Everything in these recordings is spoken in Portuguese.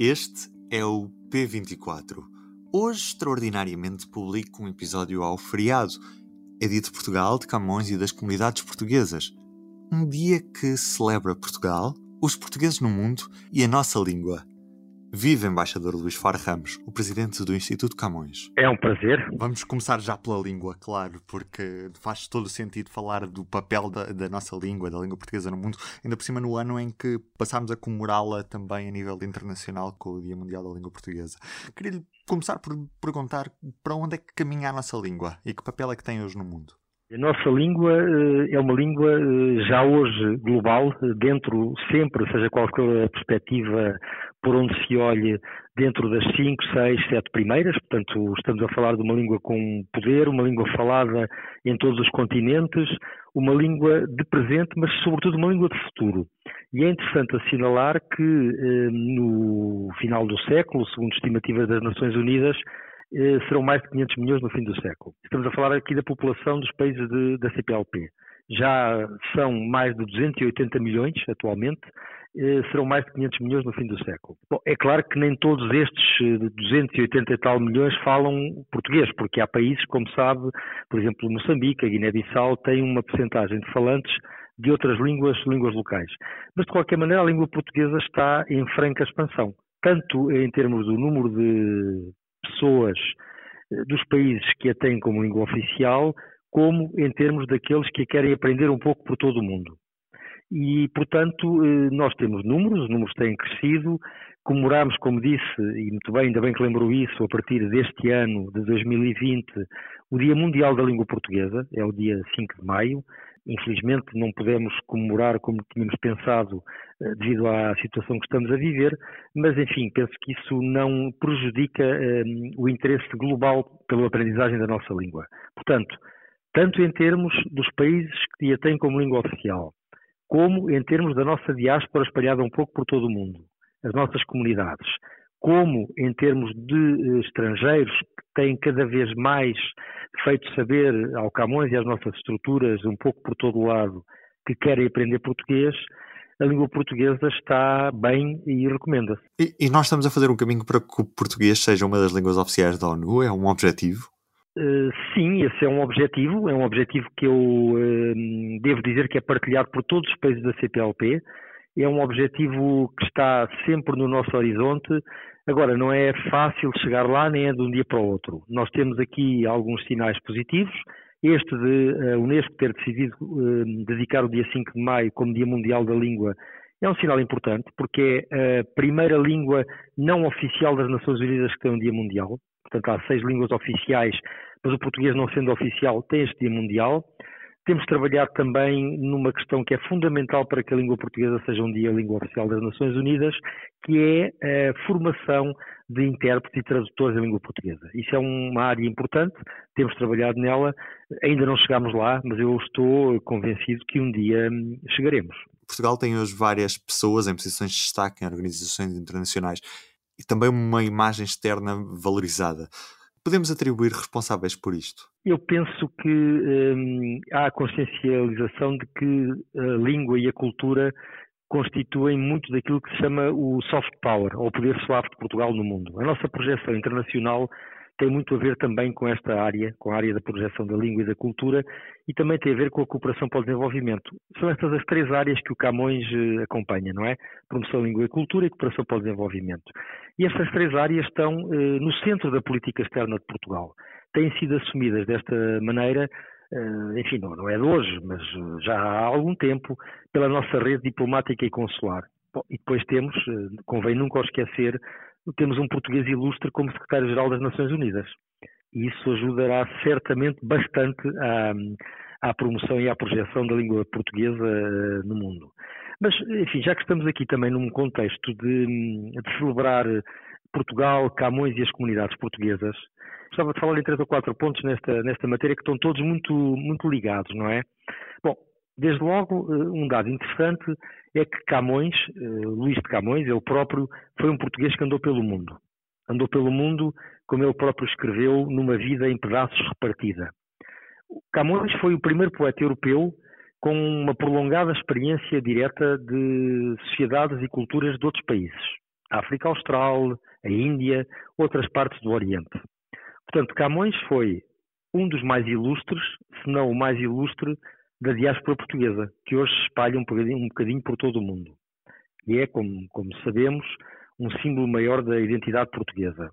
Este é o P24. Hoje, extraordinariamente, publico um episódio ao feriado. É dia de Portugal, de Camões e das comunidades portuguesas. Um dia que celebra Portugal, os portugueses no mundo e a nossa língua. Viva, embaixador Luís Far Ramos, o presidente do Instituto Camões. É um prazer. Vamos começar já pela língua, claro, porque faz todo o sentido falar do papel da, da, nossa língua, da língua portuguesa no mundo, ainda por cima no ano em que passámos a comemorá-la também a nível internacional com o Dia Mundial da Língua Portuguesa. Queria começar por perguntar para onde é que caminha a nossa língua e que papel é que tem hoje no mundo? A nossa língua eh, é uma língua eh, já hoje global, dentro sempre, seja qual for a perspectiva por onde se olhe, dentro das cinco, seis, sete primeiras. Portanto, estamos a falar de uma língua com poder, uma língua falada em todos os continentes, uma língua de presente, mas sobretudo uma língua de futuro. E é interessante assinalar que eh, no final do século, segundo estimativas das Nações Unidas, eh, serão mais de 500 milhões no fim do século. Estamos a falar aqui da população dos países de, da CPLP. Já são mais de 280 milhões atualmente, eh, serão mais de 500 milhões no fim do século. Bom, é claro que nem todos estes 280 eh, e tal milhões falam português, porque há países, como sabe, por exemplo, Moçambique, a Guiné-Bissau, têm uma percentagem de falantes de outras línguas, línguas locais. Mas, de qualquer maneira, a língua portuguesa está em franca expansão, tanto em termos do número de pessoas eh, dos países que a têm como língua oficial, como em termos daqueles que querem aprender um pouco por todo o mundo. E, portanto, eh, nós temos números, os números têm crescido, comemoramos, como disse, e muito bem, ainda bem que lembrou isso, a partir deste ano, de 2020, o Dia Mundial da Língua Portuguesa, é o dia 5 de maio, Infelizmente não podemos comemorar como tínhamos pensado eh, devido à situação que estamos a viver, mas enfim, penso que isso não prejudica um, ehm, o interesse global pela aprendizagem da nossa língua. Portanto, tanto em termos dos países que a têm como língua oficial, como em termos da nossa diáspora espalhada um pouco por todo o mundo, as nossas comunidades, como em termos de uh, estrangeiros que têm cada vez mais feito saber ao Camões e às nossas estruturas, um pouco por todo o lado, que querem aprender português, a língua portuguesa está bem e recomenda-se. E, e, nós estamos a fazer um caminho para que o português seja uma das línguas oficiais da ONU? É um objetivo? Uh, sim, esse é um objetivo. É um objetivo que eu uh, devo dizer que é partilhado por todos os países da CPLP. É um objetivo que está sempre no nosso horizonte. Agora, não é fácil chegar lá, nem é de um dia para o outro. Nós temos aqui alguns sinais positivos. Este de a uh, Unesco ter decidido uh, dedicar o dia 5 de maio como Dia Mundial da Língua é um sinal importante, porque é a primeira língua não oficial das Nações Unidas que tem um Dia Mundial. Portanto, há seis línguas oficiais, mas o português, não sendo oficial, tem este Dia Mundial. Temos trabalhado também numa questão que é fundamental para que a língua portuguesa seja um dia a língua oficial das Nações Unidas, que é a formação de intérpretes e tradutores da língua portuguesa. Isso é uma área importante, temos trabalhado nela, ainda não chegámos lá, mas eu estou convencido que um dia hum, chegaremos. Portugal tem hoje várias pessoas em posições de destaque em organizações internacionais e também uma imagem externa valorizada podemos atribuir responsáveis por isto? Eu penso que hum, há a consciencialização de que a língua e a cultura constituem muito daquilo que se chama o soft power, ou o poder suave de Portugal no mundo. A nossa projeção internacional tem muito a ver também com esta área, com a área da projeção da língua e da cultura, e também tem a ver com a cooperação para o desenvolvimento. São estas as três áreas que o Camões eh, acompanha, não é? Promoção da língua e cultura e cooperação para o desenvolvimento. E estas três áreas estão eh, no centro da política externa de Portugal. Têm sido assumidas desta maneira eh, enfim, não, não, é de hoje, mas já há algum tempo, pela nossa rede diplomática e consular. Bom, e depois temos, convém nunca esquecer, temos um português ilustre como secretário-geral das Nações Unidas. E isso ajudará certamente bastante à, à promoção e à projeção da língua portuguesa uh, no mundo. Mas, enfim, já que estamos aqui também num contexto de, de celebrar Portugal, Camões e as comunidades portuguesas, gostava de falar em três ou quatro pontos nesta, nesta matéria que estão todos muito, muito ligados, não é? Bom, desde logo, eh, um dado interessante é que Camões, eh, Luís de Camões, ele próprio, foi um português que andou pelo mundo. Andou pelo mundo, como ele próprio escreveu, numa vida em pedaços repartida. Camões foi o primeiro poeta europeu com uma prolongada experiência direta de sociedades e culturas de outros países. A África Austral, a Índia, outras partes do Oriente. Portanto, Camões foi um dos mais ilustres, se não o mais ilustre, da diáspora portuguesa, que hoje se espalha um bocadinho, um bocadinho por todo o mundo. E é, como, como sabemos, um símbolo maior da identidade portuguesa.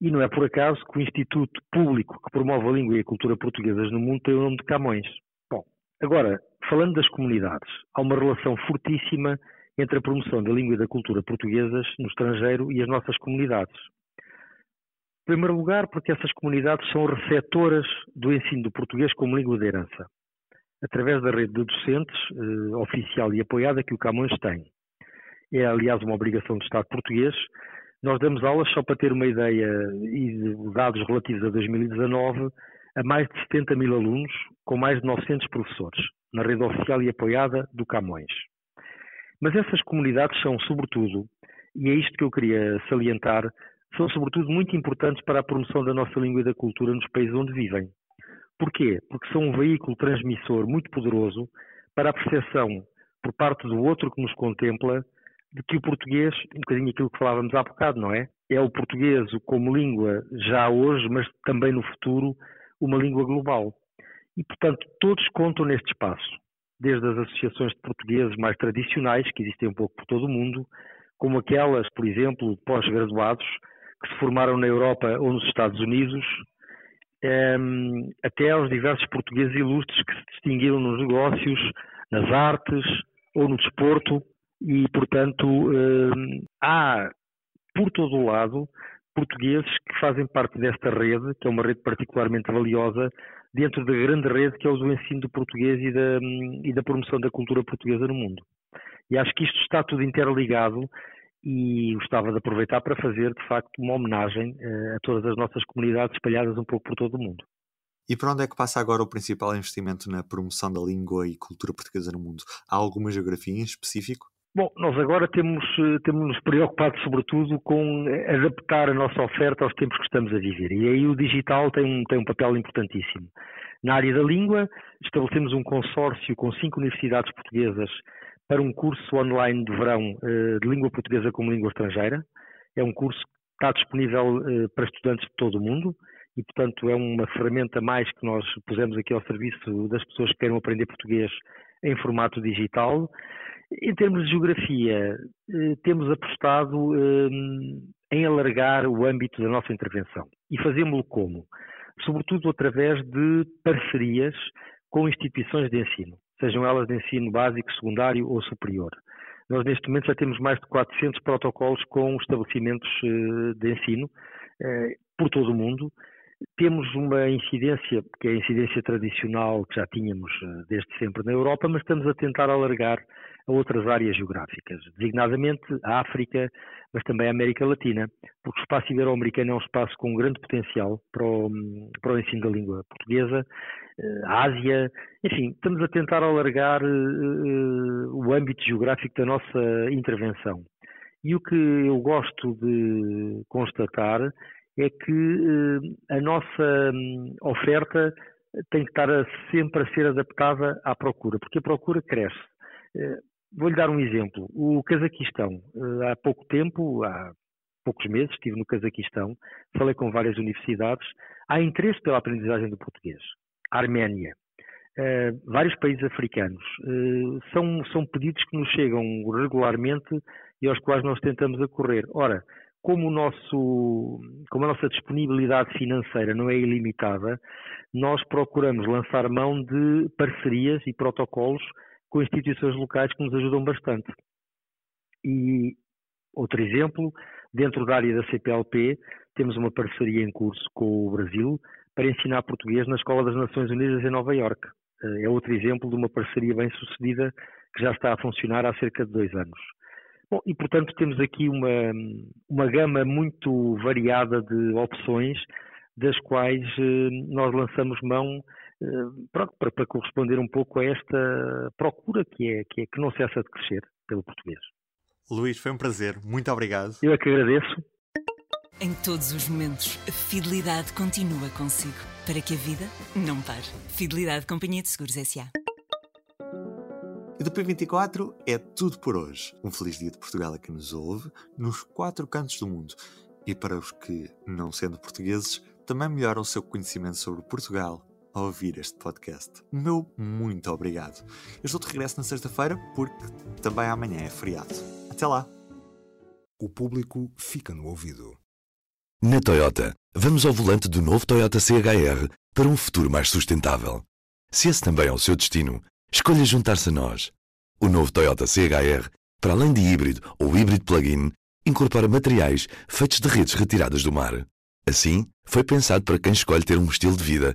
E não é por acaso que o Instituto Público que promove a língua e a cultura portuguesas no mundo tem o nome de Camões. Bom, agora, falando das comunidades, há uma relação fortíssima entre a promoção da língua e da cultura portuguesas no estrangeiro e as nossas comunidades. Em primeiro lugar, porque essas comunidades são receptoras do ensino do português como língua de herança, através da rede de docentes eh, oficial e apoiada que o Camões tem. É, aliás, uma obrigação do Estado português nós damos aulas, só para ter uma ideia, e dados relativos a 2019, a mais de 70 mil alunos, com mais de 900 professores, na rede oficial e apoiada do Camões. Mas essas comunidades são, sobretudo, e é isto que eu queria salientar, são, sobretudo, muito importantes para a promoção da nossa língua e da cultura nos países onde vivem. Porquê? Porque são um veículo transmissor muito poderoso para a percepção por parte do outro que nos contempla de que o português, um bocadinho aquilo que falávamos há bocado, não é? É o português como língua já hoje, mas também no futuro, uma língua global. E, portanto, todos contam neste espaço, desde as associações de portugueses mais tradicionais, que existem um pouco por todo o mundo, como aquelas, por exemplo, pós-graduados, que se formaram na Europa ou nos Estados Unidos, ehm, até aos diversos portugueses ilustres que se distinguiram nos negócios, nas artes ou no desporto, e, portanto, hum, há por todo o lado portugueses que fazem parte desta rede, que é uma rede particularmente valiosa, dentro da grande rede que é o do ensino do português e da, hum, e da promoção da cultura portuguesa no mundo. E acho que isto está tudo interligado e gostava de aproveitar para fazer, de facto, uma homenagem eh, a todas as nossas comunidades espalhadas um pouco por todo o mundo. E para onde é que passa agora o principal investimento na promoção da língua e cultura portuguesa no mundo? Há alguma geografia em específico? Bom, nós agora temos, eh, temos nos preocupado sobretudo com adaptar a nossa oferta aos tempos que estamos a viver. E aí o digital tem um, tem um papel importantíssimo. Na área da língua, estabelecemos um consórcio com cinco universidades portuguesas para um curso online de verão eh, de língua portuguesa como língua estrangeira. É um curso que está disponível eh, para estudantes de todo o mundo e, portanto, é uma ferramenta mais que nós pusemos aqui ao serviço das pessoas que queiram aprender português em formato digital. Em termos de geografia, eh, temos apostado em alargar o âmbito da nossa intervenção. E fazemos-lo como? Sobretudo através de parcerias com instituições de ensino, sejam elas de ensino básico, secundário ou superior. Nós, neste momento, já temos mais de 400 protocolos com estabelecimentos eh, de ensino eh, por todo o mundo. Temos uma incidência, que é a incidência tradicional que já tínhamos desde sempre na Europa, mas estamos a tentar alargar a outras áreas geográficas, designadamente a África, mas também a América Latina, porque o espaço ibero-americano é um espaço com um grande potencial para o, para o ensino da língua portuguesa, eh, a Ásia, enfim, estamos a tentar alargar uh, o âmbito geográfico da nossa intervenção. E o que eu gosto de constatar é que a nossa um, oferta tem que estar sempre a ser adaptada à procura, porque a procura cresce. Vou-lhe dar um exemplo. O Cazaquistão, eh, há pouco tempo, há poucos meses, estive no Cazaquistão, falei com várias universidades, há interesse pela aprendizagem do português. Arménia, uh, vários países africanos. Uh, são, são pedidos que nos chegam regularmente e aos quais nós tentamos acorrer. Ora, como, nosso, como a nossa disponibilidade financeira não é ilimitada, nós procuramos lançar mão de parcerias e protocolos com instituições locais que nos ajudam bastante. E outro exemplo, dentro da área da CPLP, temos uma parceria em curso com o Brasil para ensinar português na Escola das Nações Unidas em Nova Iorque. é outro exemplo de uma parceria bem sucedida que já está a funcionar há cerca de dois anos. Bom, e portanto temos aqui uma, uma gama muito variada de opções, das quais eh, nós lançamos mão eh, para, para, para, corresponder um pouco a esta procura que é, que é que não cessa de crescer pelo português. Luís, foi um prazer. Muito obrigado. Eu é que agradeço. Em todos os momentos, a fidelidade continua consigo, para que a vida não pare. Fidelidade Companhia de Seguros S.A. E do P24 é tudo por hoje. Um feliz dia de Portugal a quem nos ouve, nos quatro cantos do mundo. E para os que, não sendo portugueses, também melhoram o seu conhecimento sobre Portugal ao ouvir este podcast. O meu muito obrigado. Eu estou de regresso na sexta-feira porque também amanhã é feriado. Até lá! O público fica no ouvido. Na Toyota, vamos ao volante do novo Toyota CHR para um futuro mais sustentável. Se esse também é o seu destino, escolha juntar-se a nós. O novo Toyota CHR, para além de híbrido ou híbrido plug-in, incorpora materiais feitos de redes retiradas do mar. Assim, foi pensado para quem escolhe ter um estilo de vida